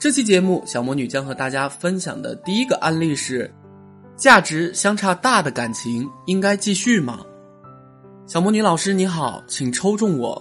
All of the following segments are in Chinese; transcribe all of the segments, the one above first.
这期节目，小魔女将和大家分享的第一个案例是：价值相差大的感情应该继续吗？小魔女老师你好，请抽中我。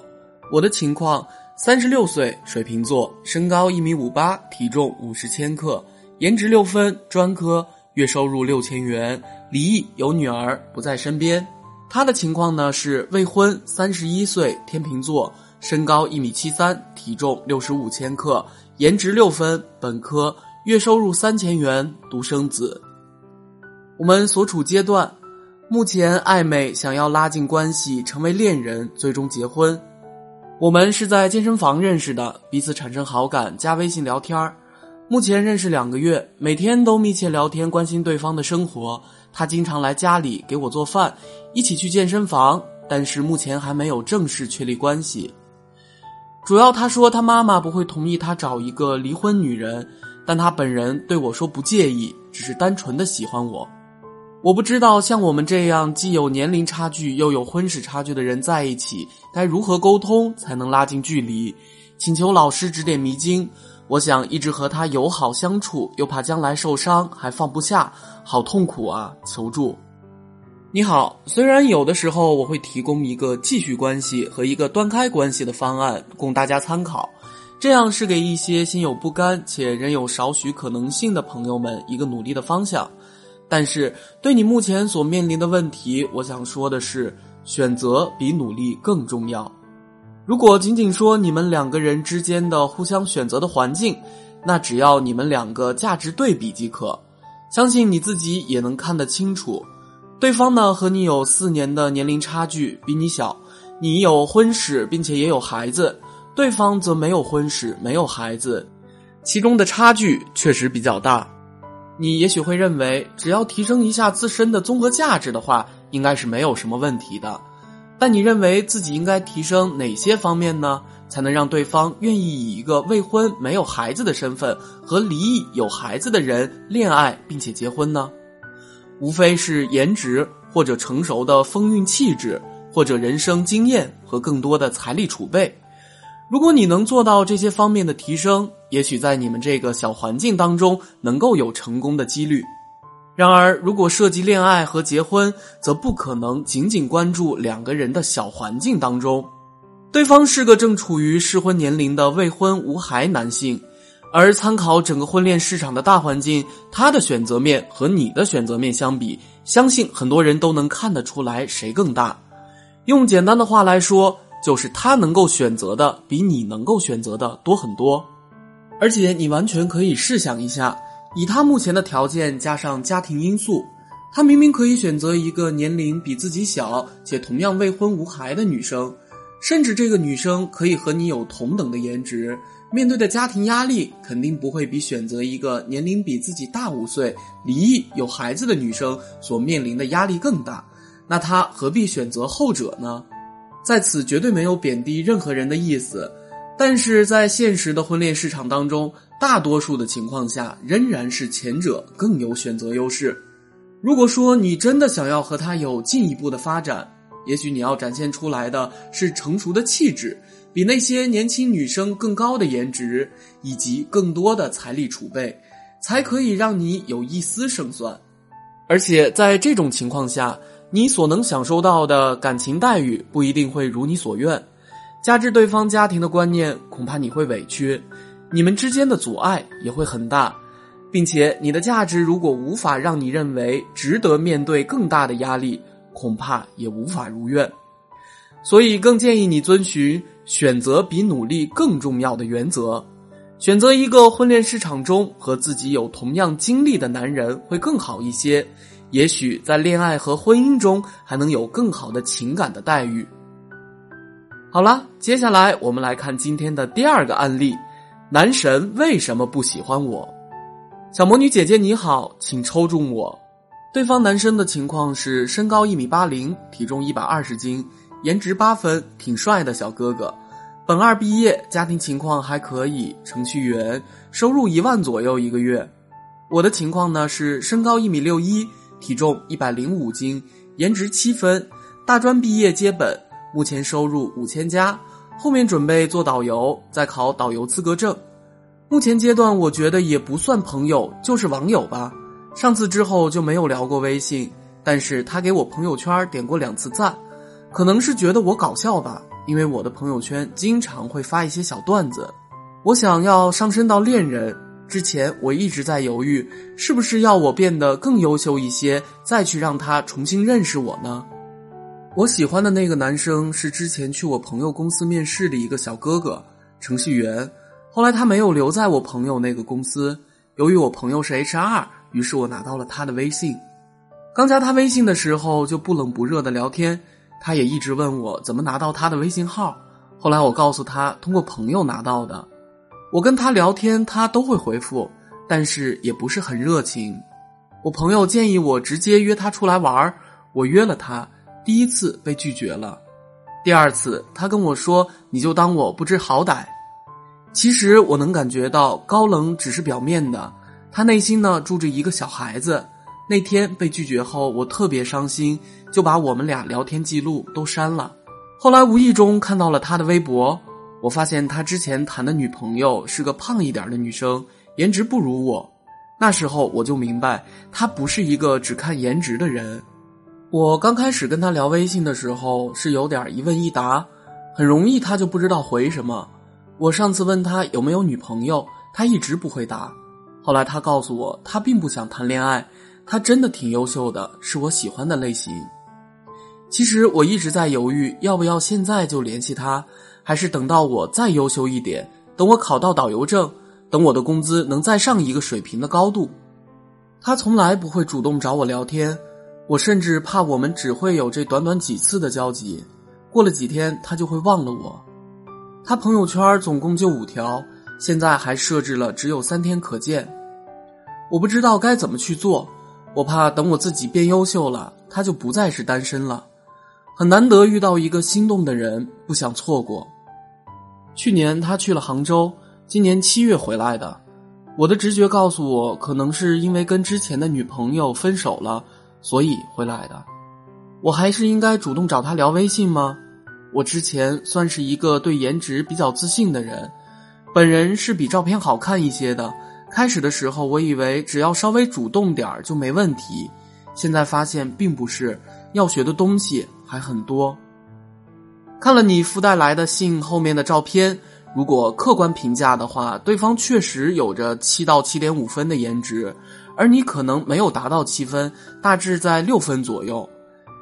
我的情况：三十六岁，水瓶座，身高一米五八，体重五十千克，颜值六分，专科，月收入六千元，离异，有女儿，不在身边。他的情况呢是未婚，三十一岁，天秤座，身高一米七三，体重六十五千克，颜值六分，本科，月收入三千元，独生子。我们所处阶段，目前暧昧，想要拉近关系，成为恋人，最终结婚。我们是在健身房认识的，彼此产生好感，加微信聊天儿。目前认识两个月，每天都密切聊天，关心对方的生活。他经常来家里给我做饭，一起去健身房，但是目前还没有正式确立关系。主要他说他妈妈不会同意他找一个离婚女人，但他本人对我说不介意，只是单纯的喜欢我。我不知道像我们这样既有年龄差距又有婚史差距的人在一起该如何沟通才能拉近距离，请求老师指点迷津。我想一直和他友好相处，又怕将来受伤，还放不下，好痛苦啊！求助。你好，虽然有的时候我会提供一个继续关系和一个断开关系的方案供大家参考，这样是给一些心有不甘且仍有少许可能性的朋友们一个努力的方向。但是对你目前所面临的问题，我想说的是，选择比努力更重要。如果仅仅说你们两个人之间的互相选择的环境，那只要你们两个价值对比即可。相信你自己也能看得清楚，对方呢和你有四年的年龄差距，比你小，你有婚史并且也有孩子，对方则没有婚史没有孩子，其中的差距确实比较大。你也许会认为，只要提升一下自身的综合价值的话，应该是没有什么问题的。但你认为自己应该提升哪些方面呢？才能让对方愿意以一个未婚没有孩子的身份和离异有孩子的人恋爱并且结婚呢？无非是颜值，或者成熟的风韵气质，或者人生经验和更多的财力储备。如果你能做到这些方面的提升，也许在你们这个小环境当中能够有成功的几率。然而，如果涉及恋爱和结婚，则不可能仅仅关注两个人的小环境当中。对方是个正处于适婚年龄的未婚无孩男性，而参考整个婚恋市场的大环境，他的选择面和你的选择面相比，相信很多人都能看得出来谁更大。用简单的话来说，就是他能够选择的比你能够选择的多很多。而且，你完全可以试想一下。以他目前的条件加上家庭因素，他明明可以选择一个年龄比自己小且同样未婚无孩的女生，甚至这个女生可以和你有同等的颜值，面对的家庭压力肯定不会比选择一个年龄比自己大五岁、离异有孩子的女生所面临的压力更大。那他何必选择后者呢？在此绝对没有贬低任何人的意思。但是在现实的婚恋市场当中，大多数的情况下仍然是前者更有选择优势。如果说你真的想要和他有进一步的发展，也许你要展现出来的是成熟的气质，比那些年轻女生更高的颜值，以及更多的财力储备，才可以让你有一丝胜算。而且在这种情况下，你所能享受到的感情待遇不一定会如你所愿。加之对方家庭的观念，恐怕你会委屈，你们之间的阻碍也会很大，并且你的价值如果无法让你认为值得面对更大的压力，恐怕也无法如愿。所以，更建议你遵循选择比努力更重要的原则，选择一个婚恋市场中和自己有同样经历的男人会更好一些，也许在恋爱和婚姻中还能有更好的情感的待遇。好了，接下来我们来看今天的第二个案例：男神为什么不喜欢我？小魔女姐姐你好，请抽中我。对方男生的情况是身高一米八零，体重一百二十斤，颜值八分，挺帅的小哥哥。本二毕业，家庭情况还可以，程序员，收入一万左右一个月。我的情况呢是身高一米六一，体重一百零五斤，颜值七分，大专毕业接本，目前收入五千加，后面准备做导游，再考导游资格证。目前阶段我觉得也不算朋友，就是网友吧。上次之后就没有聊过微信，但是他给我朋友圈点过两次赞，可能是觉得我搞笑吧，因为我的朋友圈经常会发一些小段子。我想要上升到恋人之前，我一直在犹豫，是不是要我变得更优秀一些，再去让他重新认识我呢？我喜欢的那个男生是之前去我朋友公司面试的一个小哥哥，程序员。后来他没有留在我朋友那个公司，由于我朋友是 HR。于是我拿到了他的微信，刚加他微信的时候就不冷不热的聊天，他也一直问我怎么拿到他的微信号。后来我告诉他通过朋友拿到的，我跟他聊天他都会回复，但是也不是很热情。我朋友建议我直接约他出来玩儿我约了他，第一次被拒绝了，第二次他跟我说你就当我不知好歹。其实我能感觉到高冷只是表面的。他内心呢住着一个小孩子，那天被拒绝后，我特别伤心，就把我们俩聊天记录都删了。后来无意中看到了他的微博，我发现他之前谈的女朋友是个胖一点的女生，颜值不如我。那时候我就明白，他不是一个只看颜值的人。我刚开始跟他聊微信的时候是有点一问一答，很容易他就不知道回什么。我上次问他有没有女朋友，他一直不回答。后来他告诉我，他并不想谈恋爱，他真的挺优秀的，是我喜欢的类型。其实我一直在犹豫，要不要现在就联系他，还是等到我再优秀一点，等我考到导游证，等我的工资能再上一个水平的高度。他从来不会主动找我聊天，我甚至怕我们只会有这短短几次的交集，过了几天他就会忘了我。他朋友圈总共就五条，现在还设置了只有三天可见。我不知道该怎么去做，我怕等我自己变优秀了，他就不再是单身了。很难得遇到一个心动的人，不想错过。去年他去了杭州，今年七月回来的。我的直觉告诉我，可能是因为跟之前的女朋友分手了，所以回来的。我还是应该主动找他聊微信吗？我之前算是一个对颜值比较自信的人，本人是比照片好看一些的。开始的时候，我以为只要稍微主动点儿就没问题，现在发现并不是，要学的东西还很多。看了你附带来的信后面的照片，如果客观评价的话，对方确实有着七到七点五分的颜值，而你可能没有达到七分，大致在六分左右。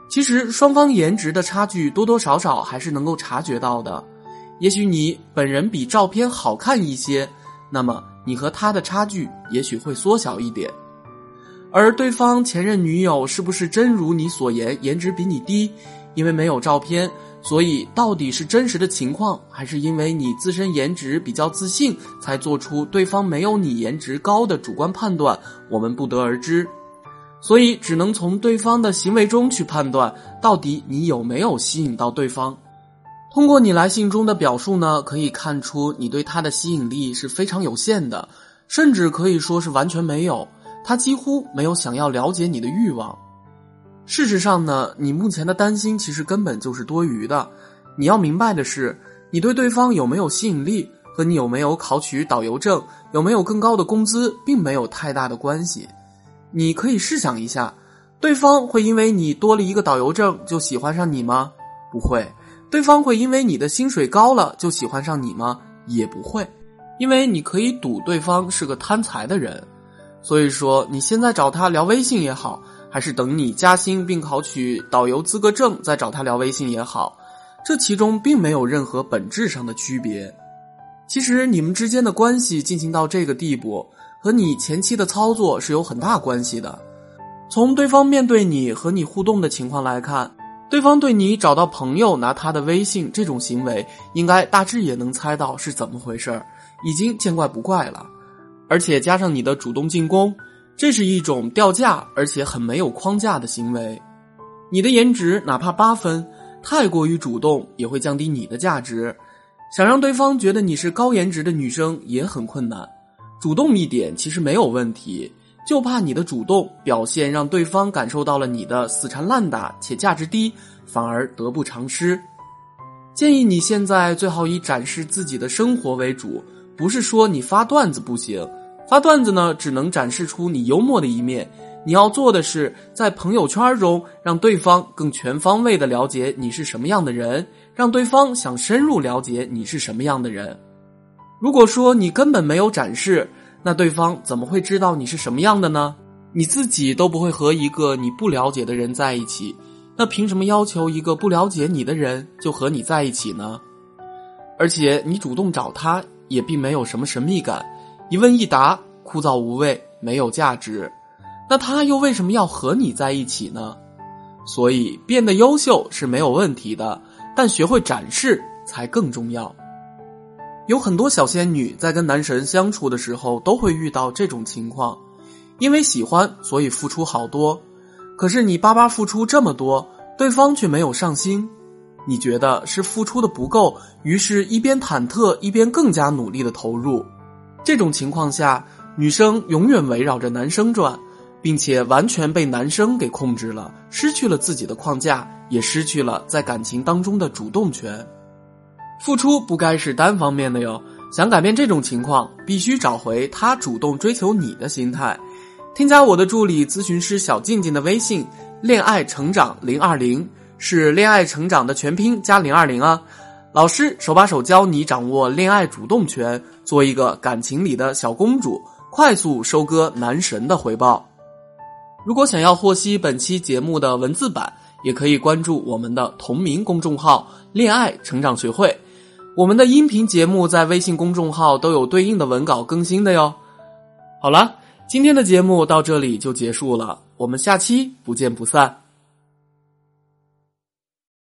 其实双方颜值的差距多多少少还是能够察觉到的，也许你本人比照片好看一些，那么。你和他的差距也许会缩小一点，而对方前任女友是不是真如你所言，颜值比你低？因为没有照片，所以到底是真实的情况，还是因为你自身颜值比较自信，才做出对方没有你颜值高的主观判断？我们不得而知，所以只能从对方的行为中去判断，到底你有没有吸引到对方。通过你来信中的表述呢，可以看出你对他的吸引力是非常有限的，甚至可以说是完全没有。他几乎没有想要了解你的欲望。事实上呢，你目前的担心其实根本就是多余的。你要明白的是，你对对方有没有吸引力，和你有没有考取导游证、有没有更高的工资，并没有太大的关系。你可以试想一下，对方会因为你多了一个导游证就喜欢上你吗？不会。对方会因为你的薪水高了就喜欢上你吗？也不会，因为你可以赌对方是个贪财的人。所以说，你现在找他聊微信也好，还是等你加薪并考取导游资格证再找他聊微信也好，这其中并没有任何本质上的区别。其实你们之间的关系进行到这个地步，和你前期的操作是有很大关系的。从对方面对你和你互动的情况来看。对方对你找到朋友拿他的微信这种行为，应该大致也能猜到是怎么回事儿，已经见怪不怪了。而且加上你的主动进攻，这是一种掉价而且很没有框架的行为。你的颜值哪怕八分，太过于主动也会降低你的价值。想让对方觉得你是高颜值的女生也很困难。主动一点其实没有问题，就怕你的主动表现让对方感受到了你的死缠烂打且价值低，反而得不偿失。建议你现在最好以展示自己的生活为主，不是说你发段子不行，发段子呢只能展示出你幽默的一面。你要做的是在朋友圈中让对方更全方位的了解你是什么样的人，让对方想深入了解你是什么样的人。如果说你根本没有展示，那对方怎么会知道你是什么样的呢？你自己都不会和一个你不了解的人在一起，那凭什么要求一个不了解你的人就和你在一起呢？而且你主动找他也并没有什么神秘感，一问一答，枯燥无味，没有价值。那他又为什么要和你在一起呢？所以变得优秀是没有问题的，但学会展示才更重要。有很多小仙女在跟男神相处的时候都会遇到这种情况，因为喜欢所以付出好多，可是你巴巴付出这么多，对方却没有上心，你觉得是付出的不够，于是一边忐忑一边更加努力的投入。这种情况下，女生永远围绕着男生转。并且完全被男生给控制了，失去了自己的框架，也失去了在感情当中的主动权。付出不该是单方面的哟。想改变这种情况，必须找回他主动追求你的心态。添加我的助理咨询师小静静的微信“恋爱成长零二零”，是恋爱成长的全拼加零二零啊。老师手把手教你掌握恋爱主动权，做一个感情里的小公主，快速收割男神的回报。如果想要获悉本期节目的文字版，也可以关注我们的同名公众号“恋爱成长学会”。我们的音频节目在微信公众号都有对应的文稿更新的哟。好了，今天的节目到这里就结束了，我们下期不见不散。